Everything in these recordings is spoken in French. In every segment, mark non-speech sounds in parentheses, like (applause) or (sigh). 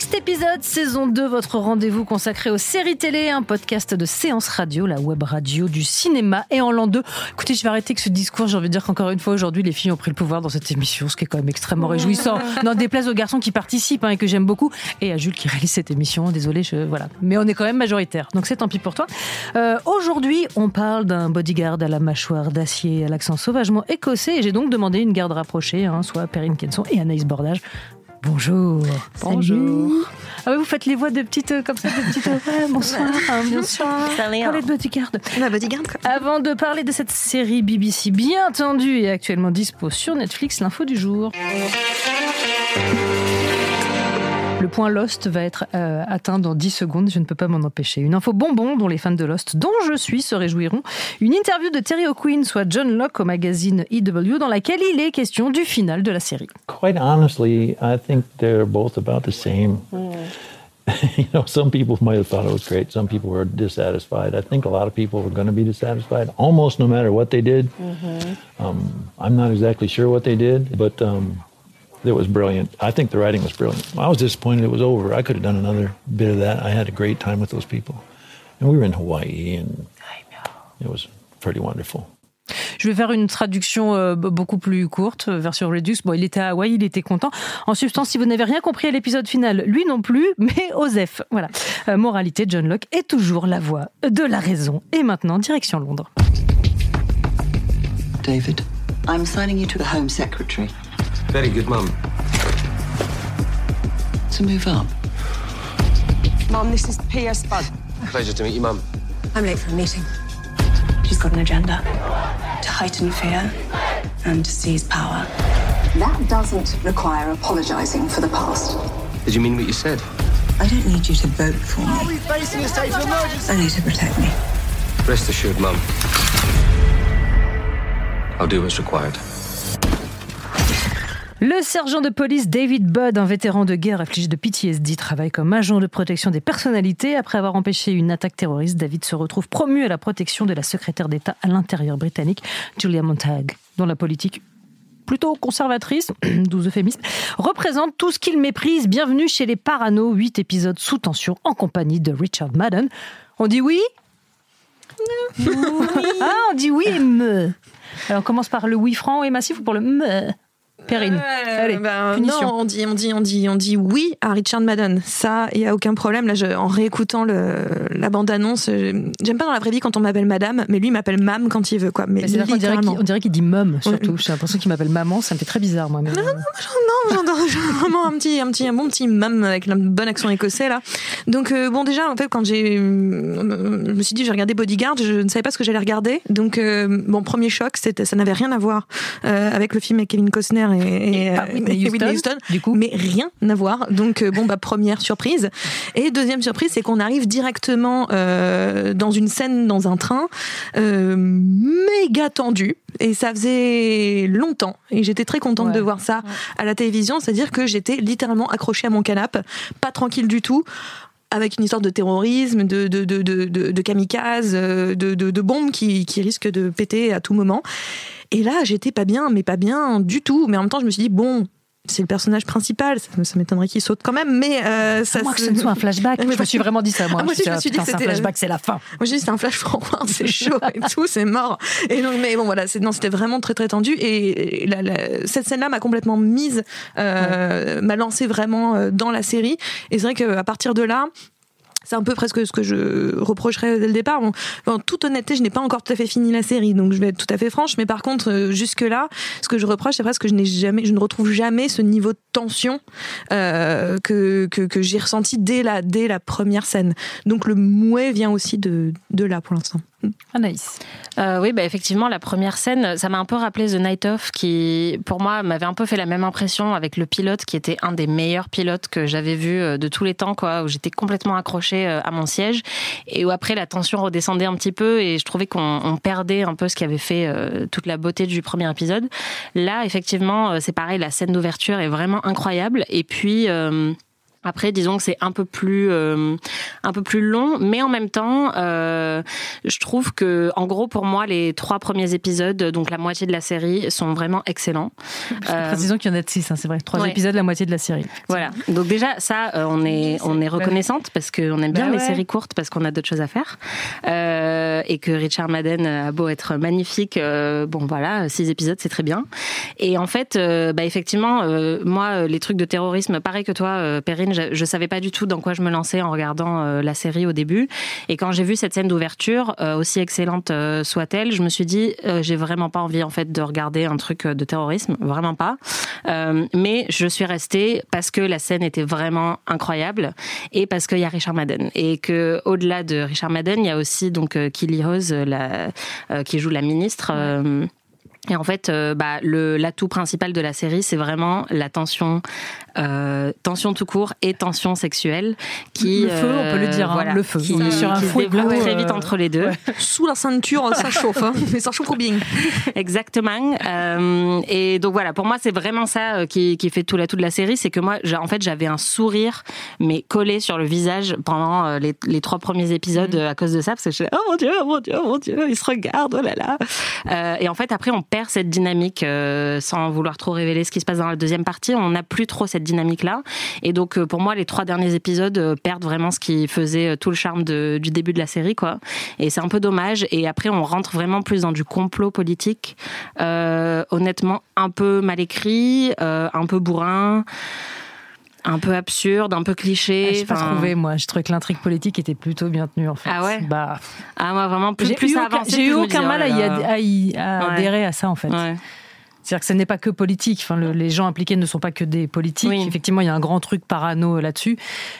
Next Épisode, saison 2, votre rendez-vous consacré aux séries télé, un podcast de séance radio, la web radio du cinéma et en l'an 2. Écoutez, je vais arrêter que ce discours, j'ai envie de dire qu'encore une fois aujourd'hui, les filles ont pris le pouvoir dans cette émission, ce qui est quand même extrêmement réjouissant. (laughs) N'en déplaise aux garçons qui participent hein, et que j'aime beaucoup, et à Jules qui réalise cette émission, désolé, je, voilà. Mais on est quand même majoritaire, donc c'est tant pis pour toi. Euh, aujourd'hui, on parle d'un bodyguard à la mâchoire d'acier, à l'accent sauvagement écossais, et j'ai donc demandé une garde rapprochée, hein, soit Perrine Kenson et Anaïs Bordage. Bonjour. Bonjour. Ah oui, vous faites les voix de petites euh, comme ça, de petites. euh, ouais, bonsoir. bonsoir. Parlez de bodyguard. La bodyguard. Avant de parler de cette série BBC bien tendue et actuellement dispo sur Netflix, l'info du jour. Le point Lost va être euh, atteint dans 10 secondes, je ne peux pas m'en empêcher. Une info bonbon dont les fans de Lost, dont je suis, se réjouiront. Une interview de Terry O'Quinn, soit John Locke au magazine EW, dans laquelle il est question du final de la série. quite honestly, I think they're both about the same. (laughs) you know, some people might have thought it was great. Some people were dissatisfied. I think a lot of people were going to be dissatisfied almost no matter what they did. Um, I'm not exactly sure what they did, but um, it was brilliant. I think the writing was brilliant. I was disappointed it was over. I could have done another bit of that. I had a great time with those people. And we were in Hawaii, and it was pretty wonderful. Je vais faire une traduction euh, beaucoup plus courte, euh, version Redux. Bon, il était à Hawaï, il était content. En substance, si vous n'avez rien compris à l'épisode final, lui non plus, (laughs) mais Osef. Voilà. Euh, moralité, John Locke est toujours la voix de la raison. Et maintenant, direction Londres. David, I'm signing you to the Home Secretary Very good, Mum. to move up. Mum, this is P.S. Bud. Pleasure to meet you, Mum. I'm late for a meeting. She's got an agenda to heighten fear and to seize power. That doesn't require apologising for the past. Did you mean what you said? I don't need you to vote for me. Facing a state of emergency. Only to protect me. Rest assured, Mum. I'll do what's required. Le sergent de police David Budd, un vétéran de guerre affligé de PTSD, travaille comme agent de protection des personnalités. Après avoir empêché une attaque terroriste, David se retrouve promu à la protection de la secrétaire d'État à l'intérieur britannique, Julia Montag, dont la politique plutôt conservatrice, (clears throat) 12 euphémismes, représente tout ce qu'il méprise. Bienvenue chez les Parano, 8 épisodes sous tension en compagnie de Richard Madden. On dit oui? (laughs) Ah, on dit oui et me. Alors on commence par le oui franc et massif ou pour le me? Perrine. Allez, ben, punition. non, on dit, on dit, on dit, on dit oui à Richard Madden. Ça, il y a aucun problème. Là, je, en réécoutant le, la bande-annonce, j'aime pas dans la vraie vie quand on m'appelle Madame, mais lui m'appelle Mam quand il veut, quoi. Mais Mais dirait qu'il- littéralement. on dirait qu'il dit mum, surtout. J'ai l'impression qu'il m'appelle maman, ça me fait très bizarre, moi. mais- Non, j'entends j'entends vraiment un petit, un petit, un bon petit mam avec un bon accent écossais là. Donc euh, bon déjà en fait quand j'ai, euh, je me suis dit j'ai regardé Bodyguard, je ne savais pas ce que j'allais regarder. Donc euh, bon premier choc, c'était, ça n'avait rien à voir euh, avec le film avec Kevin Costner et, et, pas Whitney et Whitney Houston, Houston, du coup. mais rien à voir. Donc euh, bon bah première surprise. Et deuxième surprise, c'est qu'on arrive directement euh, dans une scène dans un train euh, méga tendue et ça faisait longtemps et j'étais très contente Ouais. de voir ça à la télévision, c'est-à-dire que j'étais littéralement accrochée à mon canapé, pas tranquille du tout avec une histoire de terrorisme, de, de, de, de, kamikazes, euh, de bombes qui, qui risquent de péter à tout moment. Et là, j'étais pas bien, mais pas bien du tout. Mais en même temps, je me suis dit, bon, c'est le personnage principal, ça, ça m'étonnerait qu'il saute quand même, mais euh, ça À moins que ce ne soit un (laughs) flashback. Mais Je me suis vraiment dit ça, moi. Ah, moi aussi, je me suis dit c'est un flashback, c'est la fin. Moi, j'ai dit, c'est un flash forward, (laughs) c'est chaud et tout, c'est mort. Et donc, mais bon, voilà, c'est, non, c'était vraiment très, très tendu. Et la- la- cette scène-là m'a complètement mise, euh, m'a lancé vraiment euh, dans la série. Et c'est vrai qu'à partir de là, c'est un peu presque ce que je reprocherais dès le départ. En, toute honnêteté, je n'ai pas encore tout à fait fini la série, donc je vais être tout à fait franche. Mais par contre, euh, jusque là, ce que je reproche, c'est presque que je n'ai jamais, je ne retrouve jamais ce niveau de tension euh, que, que, que j'ai ressenti dès la dès la première scène. Donc le mouet vient aussi de de là pour l'instant. Anaïs. Euh, oui, bah effectivement, la première scène, ça m'a un peu rappelé The Night Of, qui, pour moi, m'avait un peu fait la même impression avec le pilote, qui était un des meilleurs pilotes que j'avais vu euh, de tous les temps, quoi, où j'étais complètement accrochée euh, à mon siège, et où après la tension redescendait un petit peu, et je trouvais qu'on on perdait un peu ce qui avait fait toute la beauté du premier épisode. Là, effectivement, c'est pareil, la scène d'ouverture est vraiment incroyable, et puis. Après, disons que c'est un peu plus euh, un peu plus long, mais en même temps, euh, je trouve que, en gros, pour moi, les trois premiers épisodes, donc la moitié de la série, sont vraiment excellents. (laughs) Euh, Précisons qu'il y en a de six, hein, c'est vrai. Trois ouais. épisodes, la moitié de la série. voilà. Donc déjà, ça, euh, on est on est reconnaissante parce qu'on aime bien Bah les séries courtes parce qu'on a d'autres choses à faire et que Richard Madden a beau être magnifique, bon voilà, six épisodes, c'est très bien. Et en fait, bah effectivement, moi, les trucs de terrorisme, pareil que toi, euh, Je, je savais pas du tout dans quoi je me lançais en regardant euh, la série au début. Et quand j'ai vu cette scène d'ouverture, euh, aussi excellente euh, soit-elle, je me suis dit, j'ai vraiment pas envie en fait de regarder un truc de terrorisme, vraiment pas. Mais je suis restée parce que la scène était vraiment incroyable et parce qu'il y a Richard Madden et que au-delà de Richard Madden, il y a aussi donc Kelly Rose, la, qui joue la ministre. Et en fait, euh, bah, le l'atout principal de la série, c'est vraiment la tension, euh, tension tout court et tension sexuelle, qui Le feu, on peut le dire, hein, voilà, le feu. qui, On est sur un qui se développe très euh, vite entre les deux. (laughs) Sous la ceinture, ça chauffe, hein. mais ça chauffe bien. (laughs) Exactement. Euh, et donc voilà, pour moi, c'est vraiment ça euh, qui, qui fait tout l'atout de la série, c'est que moi, en fait, j'avais un sourire, mais collé sur le visage pendant euh, les, les trois premiers épisodes euh, à cause de ça, parce que je suis oh mon dieu, oh mon dieu, oh mon dieu, ils se regardent, oh là là. Euh, et en fait, après, on perd cette dynamique euh, sans vouloir trop révéler ce qui se passe dans la deuxième partie. On n'a plus trop cette dynamique-là. Et donc, euh, pour moi, les trois derniers épisodes euh, perdent vraiment ce qui faisait euh, tout le charme de- du début de la série, quoi. Et c'est un peu dommage. Et après, on rentre vraiment plus dans du complot politique. Honnêtement, un peu mal écrit, un peu bourrin. Un peu absurde, un peu cliché. Ah, J'ai pas trouvé, moi. Je trouvais que l'intrigue politique était plutôt bien tenue, en fait. Ah ouais Bah, Ah, moi, vraiment, plus, plus j'ai eu aucun mal à, oh y adhérer à ça, en fait. Ouais. C'est-à-dire que ce n'est pas que politique. Enfin, le- les gens impliqués ne sont pas que des politiques. Oui. Effectivement, il y a un grand truc parano là-dessus.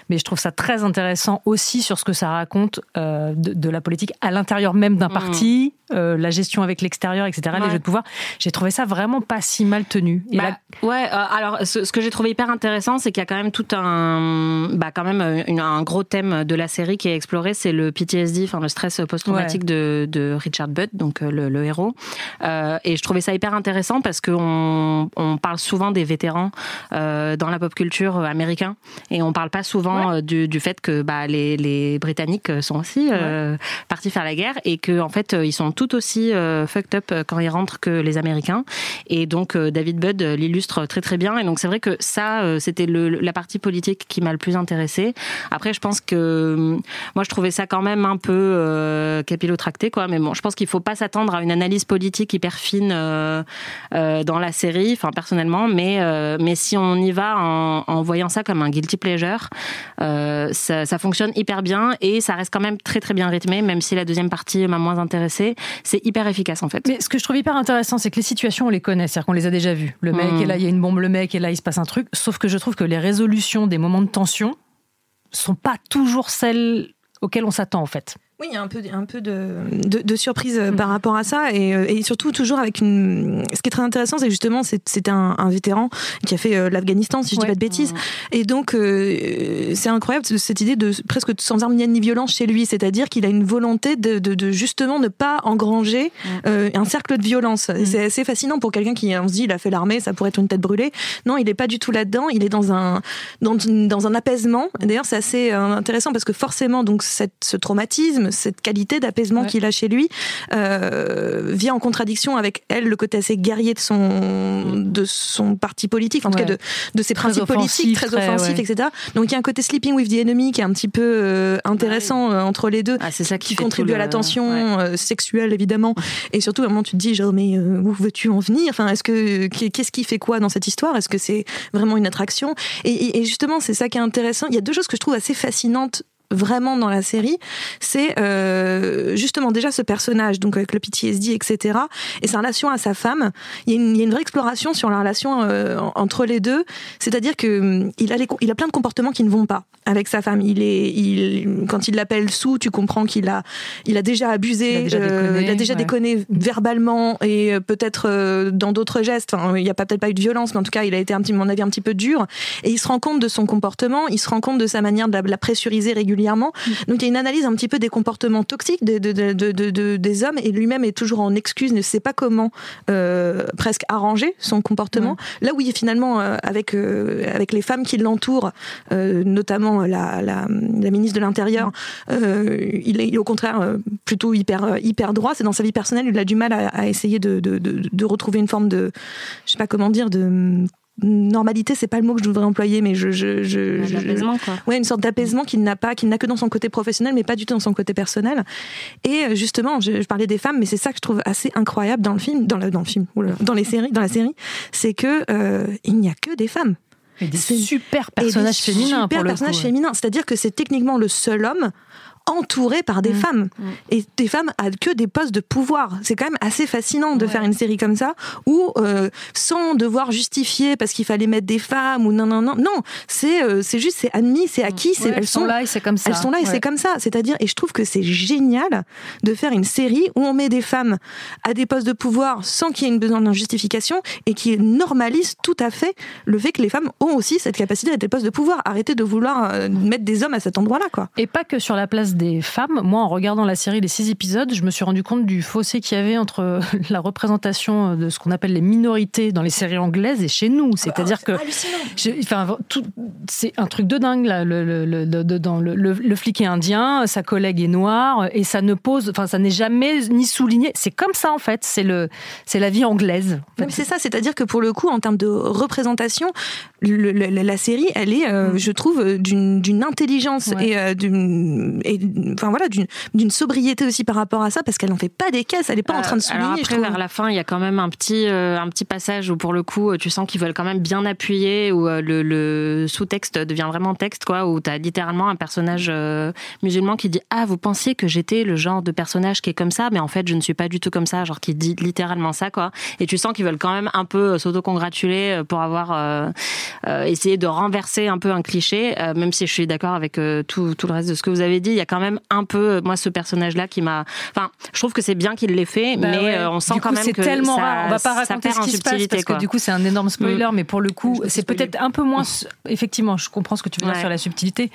Mais je trouve ça très intéressant aussi sur ce que ça raconte euh, de, de la politique à l'intérieur même d'un parti, euh, la gestion avec l'extérieur, etc., les Mm. Ouais. jeux de pouvoir. J'ai trouvé ça vraiment pas si mal tenu. Et Bah, là, Ouais, euh, alors ce, ce que j'ai trouvé hyper intéressant, c'est qu'il y a quand même tout un, bah quand même une- un gros thème de la série qui est exploré, c'est le PTSD, enfin le stress post-traumatique de, de Richard Budd, donc le, le héros. Et je trouvais ça hyper intéressant parce qu'on on parle souvent des vétérans euh, dans la pop culture américain et on parle pas souvent euh, du, du fait que bah, les, les Britanniques sont aussi euh, partis faire la guerre et que en fait ils sont tout aussi euh, fucked up quand ils rentrent que les Américains. Et donc David Budd l'illustre très très bien. Et donc c'est vrai que ça, c'était la partie politique qui m'a le plus intéressée. Après, je pense que euh, moi je trouvais ça quand même un peu capillotracté, quoi. Mais bon, je pense qu'il faut pas s'attendre à une analyse politique hyper fine dans la série, enfin personnellement. Mais euh, mais si on y va en, en voyant ça comme un guilty pleasure, euh, ça, ça fonctionne hyper bien et ça reste quand même très très bien rythmé, même si la deuxième partie m'a moins intéressée. C'est hyper efficace en fait. Mais ce que je trouve hyper intéressant, c'est que les situations, on les connaît, c'est-à-dire qu'on les a déjà vues. Le mec Mm. est là, il y a une bombe, le mec est là, il se passe un truc. Sauf que je trouve que les résolutions des moments de tension sont pas toujours celles auxquelles on s'attend, en fait. Oui, il y a un peu, un peu de, de, de surprise euh, par rapport à ça et, euh, et surtout toujours avec une. Ce qui est très intéressant, c'est justement c'est c'est un, un vétéran qui a fait euh, l'Afghanistan, si je dis Ouais. pas de bêtises. Et donc euh, c'est incroyable cette idée de presque sans arme ni violence chez lui, c'est-à-dire qu'il a une volonté de, de, de justement ne pas engranger euh, un cercle de violence. C'est assez fascinant pour quelqu'un qui on se dit il a fait l'armée, ça pourrait être une tête brûlée. Non, il est pas du tout là-dedans. Il est dans un dans, dans un apaisement. D'ailleurs, c'est assez intéressant parce que forcément, donc cette, ce traumatisme, cette qualité d'apaisement Ouais. qu'il a chez lui, euh, vient en contradiction avec elle, le côté assez guerrier de son de son parti politique, en tout cas de, de ses Très principes politiques, très très, offensifs, ouais. etc. Donc il y a un côté sleeping with the enemy qui est un petit peu euh, intéressant euh, entre les deux Ah, ça qui, contribue à la tension sexuelle évidemment. Et surtout à un moment tu te dis genre mais où veux-tu en venir? Enfin est-ce que qu'est-ce qui fait quoi dans cette histoire? Est-ce que c'est vraiment une attraction? Et, et- et justement c'est ça qui est intéressant. Il y a deux choses que je trouve assez fascinantes vraiment dans la série, c'est euh, justement déjà ce personnage, donc avec le PTSD, etc. Et sa relation à sa femme. Il y a une, il y a une vraie exploration sur la relation euh, entre les deux. C'est-à-dire que hum, il a, les, il a plein de comportements qui ne vont pas avec sa femme. Il est, il, quand il l'appelle sous, tu comprends qu'il a, il a déjà abusé, Il a déjà euh, déconné, il a déjà ouais. déconné verbalement et euh, peut-être euh, dans d'autres gestes. Enfin, il n'y a pas- peut-être pas eu de violence, mais en tout cas, il a été un petit, à mon avis, un petit peu dur. Et il se rend compte de son comportement, il se rend compte de sa manière de la, de la pressuriser régulièrement. Donc il y a une analyse un petit peu des comportements toxiques de- de- de- de- de- de- des hommes. Et lui-même est toujours en excuse, ne sait pas comment euh, presque arranger son comportement. Là où il est finalement euh, avec euh, avec les femmes qui l'entourent, notamment la, la, la ministre de l'Intérieur, euh, il, est, au contraire plutôt hyper hyper droit. C'est dans sa vie personnelle, il a du mal à, à essayer de, de, de, de retrouver une forme de, je sais pas comment dire, de normalité, c'est pas le mot que je voudrais employer, mais je, je, je, quoi. Ouais, une sorte d'apaisement qu'il n'a pas, qu'il n'a que dans son côté professionnel, mais pas du tout dans son côté personnel. Et euh, justement, je, je parlais des femmes, mais c'est ça que je trouve assez incroyable dans le film, dans le, dans le film, oula, dans les séries, dans la série, c'est que euh, il n'y a que des femmes. Et des C'est- super personnages féminins super pour le personnages féminins. C'est-à-dire que c'est techniquement le seul homme entouré par Mm. des femmes et des femmes à que des postes de pouvoir c'est quand même assez fascinant de faire une série comme ça où euh, sans devoir justifier parce qu'il fallait mettre des femmes ou non non non non c'est euh, c'est juste c'est admis c'est acquis c'est Ouais, elles sont là et c'est comme ça. elles sont là et c'est comme ça. C'est-à-dire, et je trouve que c'est génial de faire une série où on met des femmes à des postes de pouvoir sans qu'il y ait une besoin d'une justification et qui normalise tout à fait le fait que les femmes ont aussi cette capacité d'être des postes de pouvoir. Arrêtez de vouloir euh, mettre des hommes à cet endroit-là, quoi. Et pas que sur la place des femmes. Moi, en regardant la série, les six épisodes, je me suis rendu compte du fossé qu'il y avait entre (laughs) la représentation de ce qu'on appelle les minorités dans les séries anglaises et chez nous. C'est-à-dire que, je- enfin, c'est un truc de dingue là. Le, flic est indien, sa collègue est noire, et ça ne pose, enfin, ça n'est jamais ni souligné. C'est comme ça en fait. C'est le, c'est la vie anglaise. C'est ça, c'est-à-dire que pour le coup, en termes de représentation, la série, elle est, euh, je trouve, euh, d'une intelligence Ouais. et euh, d'une, et, enfin voilà, d'une sobriété aussi par rapport à ça, parce qu'elle n'en fait pas des caisses, elle est pas en train de Euh, Alors souligner. je après, vers la fin, il y a quand même un petit, euh, un petit passage où, pour le coup, tu sens qu'ils veulent quand même bien appuyer, où euh, le, le sous-texte devient vraiment texte, quoi, où tu as littéralement un personnage euh, musulman qui dit Ah, vous pensiez que j'étais le genre de personnage qui est comme ça, mais en fait, je ne suis pas du tout comme ça, genre qui dit littéralement ça, quoi. Et tu sens qu'ils veulent quand même un peu euh, s'autocongratuler euh, pour avoir euh, euh, essayé de renverser un peu un cliché, euh, même si je suis d'accord avec euh, tout, tout le reste de ce que vous avez dit, il y a quand même un peu, euh, moi, ce personnage-là qui m'a. Enfin, je trouve que c'est bien qu'il l'ait fait, Bah mais ouais. euh, on sent Du quand coup, même c'est que tellement ça, rare. On va pas raconter ce qui se passe subtilité, parce que quoi. du coup c'est un énorme spoiler. Mm. Mais pour le coup, c'est peut-être un peu moins. Effectivement, je comprends ce que tu veux dire sur la subtilité.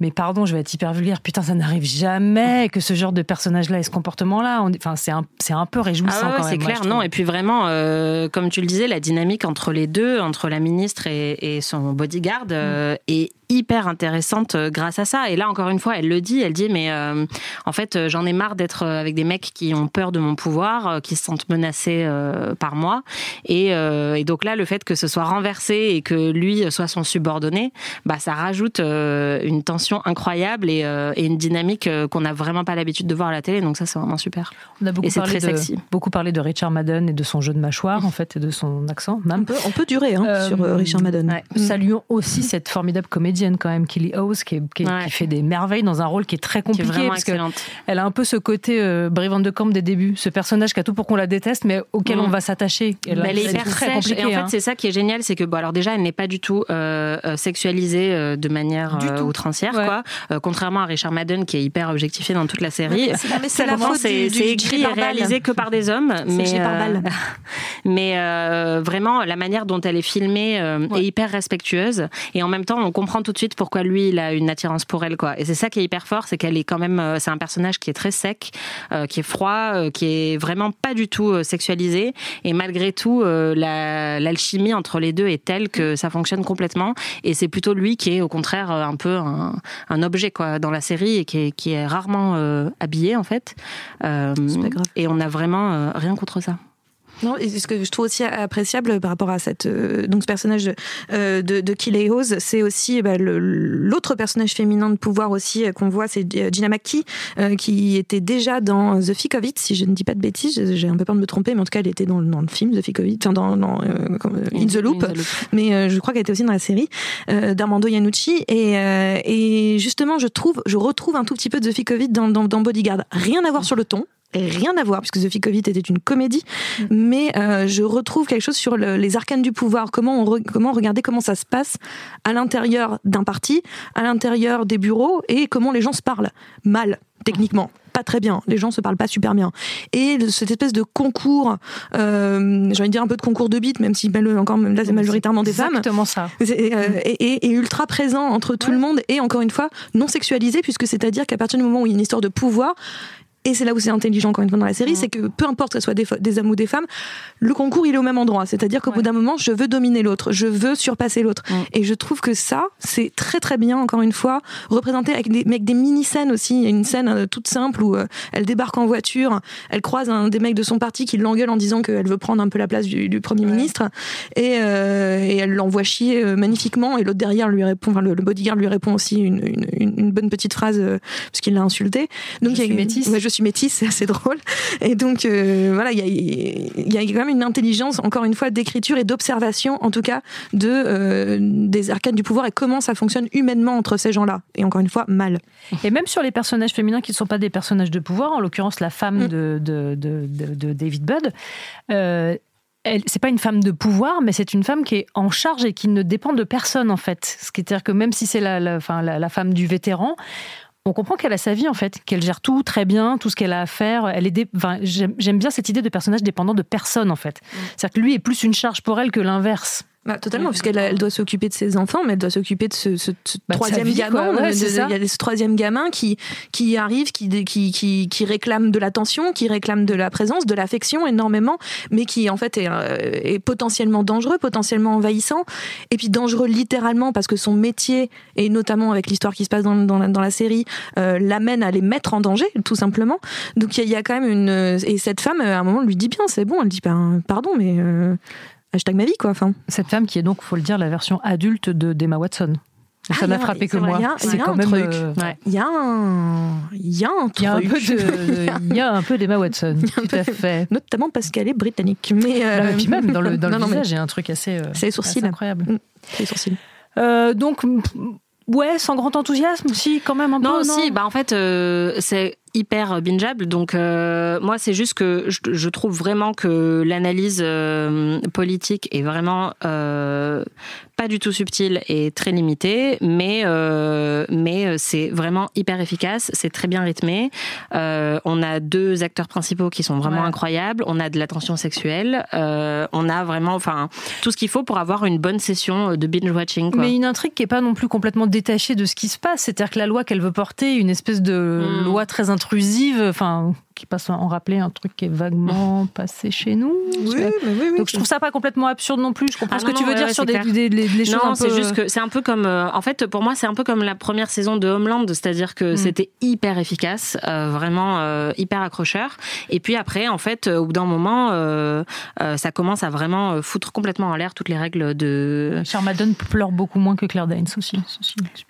Mais pardon, je vais être hyper vulgaire. Putain, ça n'arrive jamais que ce genre de personnage-là ait ce comportement-là. Enfin, c'est un, c'est un peu réjouissant Ah ouais, quand c'est même. moi, clair, non. Et puis vraiment, euh, comme tu le disais, la dynamique entre les deux, entre la ministre et, et son bodyguard, euh, est hyper intéressante euh, grâce à ça. Et là, encore une fois, elle le dit, elle dit, mais euh, en fait, euh, j'en ai marre d'être avec des mecs qui ont peur de mon pouvoir, qui se sentent menacés euh, par moi. Et, euh, et donc là, le fait que ce soit renversé et que lui soit son subordonné, bah, ça rajoute euh, une tension incroyable et, euh, et une dynamique qu'on n'a vraiment pas l'habitude de voir à la télé. Donc ça, c'est vraiment super. On a beaucoup Et parlé, très de, sexy. beaucoup parlé de Richard Madden et de son jeu de mâchoire, en fait, et de son accent, on même. peut, on peut durer hein, Euh, sur Richard Madden. ouais. Saluons aussi cette formidable comédienne quand même, Kelly Howes, qui, est- qui, Ouais. qui fait des merveilles dans un rôle qui est très Qui est compliqué. parce que excellente. elle a un peu ce côté euh, Brie Van de Camp des débuts, ce personnage qui a tout pour qu'on la déteste, mais auquel Mm. on va s'attacher. Et là, Bah, elle est hyper très compliqué. Et en fait, hein. c'est ça qui est génial, c'est que bon, alors déjà, elle n'est pas du tout euh, euh, sexualisée euh, de manière euh, outrancière, Ouais. quoi. Euh, contrairement à Richard Madden, qui est hyper objectifié dans toute la série. C'est- la faute c'est écrit et réalisé que par des hommes, mais (laughs) mais vraiment la manière dont elle est filmée est hyper respectueuse et en même temps on comprend tout de suite pourquoi lui il a une attirance pour elle quoi. Et c'est ça qui est hyper fort, c'est qu'elle est quand même euh, c'est un personnage qui est très sec, euh, qui est froid, euh, qui est vraiment pas du tout sexualisé et malgré tout la- l'alchimie entre les deux est telle que ça fonctionne complètement et c'est plutôt lui qui est au contraire un peu un, un objet quoi dans la série et qui est, qui est rarement habillé en fait. C'est pas grave. et on a vraiment rien contre ça. Non, et ce que je trouve aussi appréciable par rapport à cette euh, donc ce personnage euh, de, de Kiley Hose, c'est aussi bah, le- l'autre personnage féminin de pouvoir aussi euh, qu'on voit, c'est euh, Gina McKee euh, qui était déjà dans The Thick of It, si je ne dis pas de bêtises. J'ai- un peu peur de me tromper, mais en tout cas, elle était dans, le- dans le film The Thick of It, enfin dans, dans, In the Loop. In the Loop. Mais euh, je crois qu'elle était aussi dans la série euh, d'Armando Iannucci. Et, euh, et justement, je trouve, je retrouve un tout petit peu de The Thick of It dans, dans, dans Bodyguard. Rien à voir sur le ton. Rien à voir, puisque of It était une comédie, mais euh, je retrouve quelque chose sur le- les arcanes du pouvoir, comment, on re- comment regarder comment ça se passe à l'intérieur d'un parti, à l'intérieur des bureaux, et comment les gens se parlent. Mal, techniquement. Pas très bien. Les gens se parlent pas super bien. Et cette espèce de concours, euh, j'ai envie de dire un peu de concours de beats, même si encore là c'est majoritairement des femmes. Exactement ça. Euh, et, et- et ultra présent entre tout le monde et encore une fois non sexualisé puisque c'est-à-dire qu'à partir du moment où il y a une histoire de pouvoir et c'est là où c'est intelligent encore une fois dans la série, c'est que peu importe que ce soit des, hommes ou des femmes, le concours il est au même endroit. C'est-à-dire qu'au bout d'un moment, je veux dominer l'autre, je veux surpasser l'autre. Et je trouve que ça, c'est très très bien encore une fois représenté avec des, avec des mini-scènes aussi. Il y a une scène euh, toute simple où euh, elle débarque en voiture, elle croise un des mecs de son parti qui l'engueule en disant qu'elle veut prendre un peu la place du, du premier ministre et, euh, et elle l'envoie chier magnifiquement et l'autre derrière lui répond, enfin le, le bodyguard lui répond aussi une, une, une- une bonne petite phrase parce qu'il l'a insulté. Donc Je il y a- suis métisse. Ouais, je suis métisse, c'est assez drôle. Et donc euh, voilà, il y y a quand même une intelligence encore une fois d'écriture et d'observation en tout cas de euh, des arcades du pouvoir et comment ça fonctionne humainement entre ces gens-là. Et encore une fois mal. Et même sur les personnages féminins qui ne sont pas des personnages de pouvoir, en l'occurrence la femme de, de, de, de- de David Budd, euh, c'est pas une femme de pouvoir, mais c'est une femme qui est en charge et qui ne dépend de personne en fait. Ce qui veut dire que même si c'est la, la, la, la femme du vétéran, on comprend qu'elle a sa vie en fait, qu'elle gère tout très bien, tout ce qu'elle a à faire. Elle est dé- enfin, j'aime, j'aime bien cette idée de personnage dépendant de personne en fait. C'est-à-dire que lui est plus une charge pour elle que l'inverse. Bah, totalement, puisqu'elle elle doit s'occuper de ses enfants, mais elle doit s'occuper de ce, ce- ce Bah, troisième vie, gamin. quoi. Ouais. Il y a ce troisième gamin qui, qui arrive, qui, qui, qui, qui réclame de l'attention, qui réclame de la présence, de l'affection énormément, mais qui en fait est, euh, est potentiellement dangereux, potentiellement envahissant, et puis dangereux littéralement parce que son métier, et notamment avec l'histoire qui se passe dans, dans, la, dans la série, euh, l'amène à les mettre en danger, tout simplement. Donc il y, y a quand même une... Et cette femme, à un moment, lui dit bien, c'est bon, elle dit, ben, pardon, mais... euh, hashtag ma vie, quoi. Enfin. Cette femme qui est donc, faut le dire, la version adulte de d'Emma Watson. Ah, Ça y n'a a- frappé que moi. il y a- il y C'est quand un même. truc. euh, Il y a un, il y a un Il y a un peu truc. de, il y a un peu d'Emma Watson, (laughs) tout à fait. Notamment parce qu'elle est britannique. Mais, euh, Là, et puis même dans le, dans le non, non, mais visage, il y a un truc assez. euh, C'est les sourcils. incroyable. Mm, c'est les sourcils. Euh, donc, ouais, sans grand enthousiasme, si, quand même un Non, peu. si, bah en fait, euh, c'est hyper bingeable. Donc, euh, moi, c'est juste que je, je trouve vraiment que l'analyse euh, politique est vraiment euh, pas du tout subtile et très limitée, mais, mais c'est vraiment hyper efficace, c'est très bien rythmé. On a deux acteurs principaux qui sont vraiment Ouais. incroyables, on a de la tension sexuelle, on a vraiment enfin, tout ce qu'il faut pour avoir une bonne session de binge-watching. quoi. Mais une intrigue qui est pas non plus complètement détachée de ce qui se passe. C'est-à-dire que la loi qu'elle veut porter, une espèce de Mm. loi très intrusive, enfin, qui passe en rappeler un truc qui est vaguement (laughs) passé chez nous. Oui, mais oui, oui. Donc je trouve ça pas complètement absurde non plus. Je comprends Ah ce que non, tu veux dire ouais, sur des, des- des- des choses non, un peu. c'est juste que c'est un peu comme. euh, en fait, pour moi, c'est un peu comme la première saison de Homeland, c'est-à-dire que c'était hyper efficace, euh, vraiment euh, hyper accrocheur. Et puis après, en fait, au bout d'un moment, euh, euh, ça commence à vraiment foutre complètement en l'air toutes les règles de. Charmadon pleure beaucoup moins que Claire Danes aussi.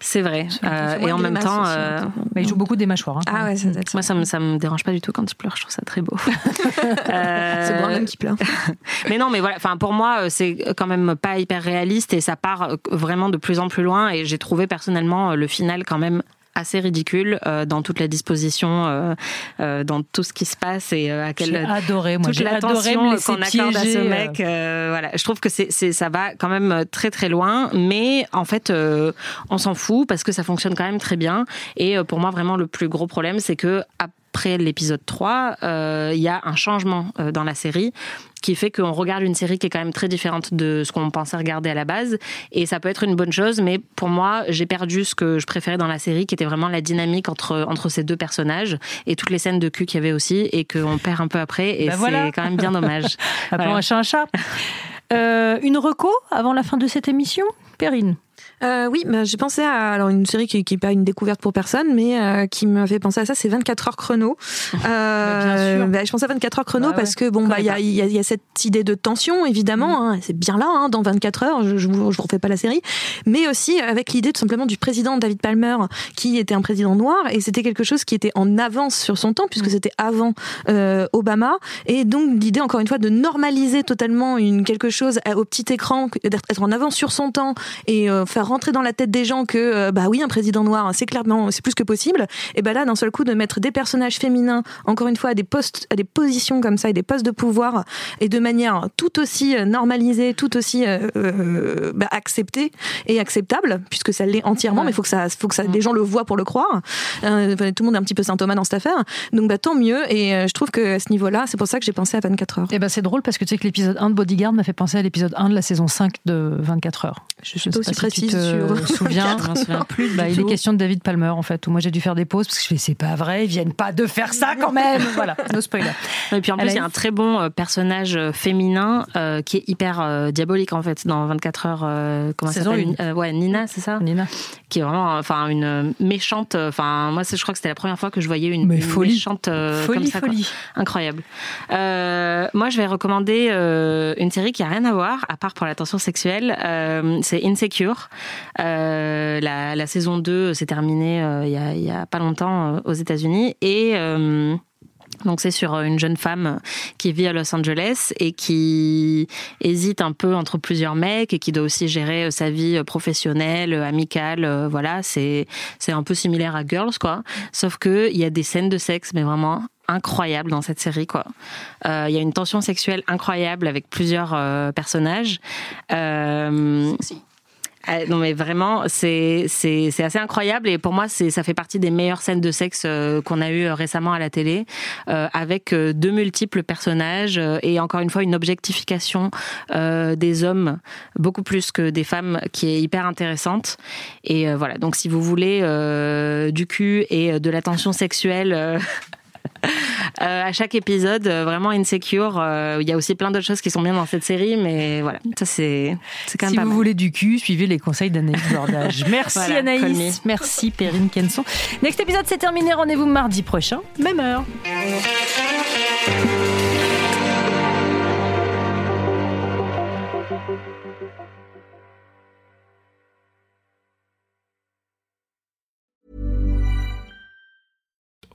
C'est vrai. Euh, et en même temps. euh, hein. Mais il joue beaucoup des mâchoires. hein. Ah ouais, ça être ça. moi, ça me, ça me dérange pas du tout quand il pleure. Je trouve ça très beau. (laughs) C'est Euh, Brandon qui pleure. (laughs) mais non, mais voilà. Enfin, pour moi, euh, c'est quand même pas hyper réaliste et ça part euh, vraiment de plus en plus loin. Et j'ai trouvé personnellement euh, le final quand même assez ridicule euh, dans toute la disposition, euh, euh, dans tout ce qui se passe et euh, à J'ai quel adoré, moi. toute J'ai adoré l'attention qu'on accorde à ce mec. euh, voilà, je trouve que c'est, c'est, ça va quand même très très loin, mais en fait, euh, on s'en fout parce que ça fonctionne quand même très bien. Et pour moi, vraiment, le plus gros problème, c'est que après l'épisode 3, euh, il y a un changement euh, dans la série qui fait qu'on regarde une série qui est quand même très différente de ce qu'on pensait regarder à la base. Et ça peut être une bonne chose, mais pour moi, j'ai perdu ce que je préférais dans la série, qui était vraiment la dynamique entre, entre ces deux personnages et toutes les scènes de cul qu'il y avait aussi, et qu'on perd un peu après. Et Bah voilà. c'est quand même bien dommage. (laughs) Appelons Voilà. un chat un chat. Euh, une reco avant la fin de cette émission? Perrine Euh, oui, bah, j'ai pensé à alors une série qui n'est pas une découverte pour personne, mais euh, qui me fait penser à ça, c'est 24 heures chrono. (laughs) Euh, bah, je pensais à 24 heures chrono Bah parce que bon, bah il y a, il y a- il y a cette idée de tension évidemment, hein, c'est bien là hein, dans 24 heures. Je, je, vous, je vous refais pas la série, mais aussi avec l'idée tout simplement du président David Palmer qui était un président noir et c'était quelque chose qui était en avance sur son temps puisque c'était avant euh, Obama. Et donc l'idée encore une fois de normaliser totalement une quelque chose au petit écran, d'être en avance sur son temps et faire rentrer dans la tête des gens que euh, bah oui un président noir c'est clairement c'est plus que possible. Et ben là d'un seul coup de mettre des personnages féminins encore une fois à des postes à des positions comme ça et des postes de pouvoir et de manière tout aussi euh, normalisée tout aussi euh, euh, bah, acceptée et acceptable puisque ça l'est entièrement mais il faut que ça faut que ça les gens le voient pour le croire. Euh, tout le monde est un petit peu saint Thomas dans cette affaire. Donc bah tant mieux. Et je trouve que à ce niveau là c'est pour ça que j'ai pensé à 24 heures. Et ben c'est drôle parce que tu sais que l'épisode 1 de Bodyguard m'a fait penser à l'épisode 1 de la saison 5 de 24 heures. je suis pas aussi pas si tu te souviens. Je souviens plus. Bah, il est question de David Palmer en fait, où moi j'ai dû faire des pauses parce que je fais c'est pas vrai, ils viennent pas de faire ça quand même. (laughs) voilà, no spoiler. Et puis en plus, il y a un très bon euh, personnage euh, féminin euh, qui est hyper euh, diabolique en fait dans 24 heures. euh, comment ça s'appelle une. Euh, Ouais, Nina, c'est ça Nina. Qui est vraiment, enfin, une méchante. Enfin, moi, je crois que c'était la première fois que je voyais une, une folie. méchante euh, folie, comme ça. quoi. folie. Incroyable. Euh, moi, je vais recommander euh, une série qui a rien à voir, à part pour la tension sexuelle. Euh, c'est Insecure. Euh, la, saison 2 s'est terminée euh, il il y a pas longtemps euh, aux États-Unis. Et. euh, donc c'est sur une jeune femme qui vit à Los Angeles et qui hésite un peu entre plusieurs mecs et qui doit aussi gérer sa vie professionnelle, amicale. euh, Voilà, c'est c'est un peu similaire à Girls quoi. Sauf que il y a des scènes de sexe, mais vraiment incroyables dans cette série quoi. Euh, Il y a une tension sexuelle incroyable avec plusieurs euh, personnages. Euh, non mais vraiment c'est c'est assez incroyable. Et pour moi c'est ça fait partie des meilleures scènes de sexe euh, qu'on a eu euh, récemment à la télé euh, avec euh, de multiples personnages euh, et encore une fois une objectification euh, des hommes beaucoup plus que des femmes qui est hyper intéressante. Et euh, voilà. Donc si vous voulez euh, du cul et euh, de la tension sexuelle (laughs) euh, à chaque épisode, euh, vraiment insecure. Euh, Il y a aussi plein d'autres choses qui sont bien dans cette série, mais voilà, ça c'est quand même Si pas vous mal. voulez du cul, suivez les conseils d'Anaïs Bordage. (laughs) Merci Voilà, Anaïs, merci Perrine Kenson. Next épisode c'est terminé, rendez-vous mardi prochain, même heure.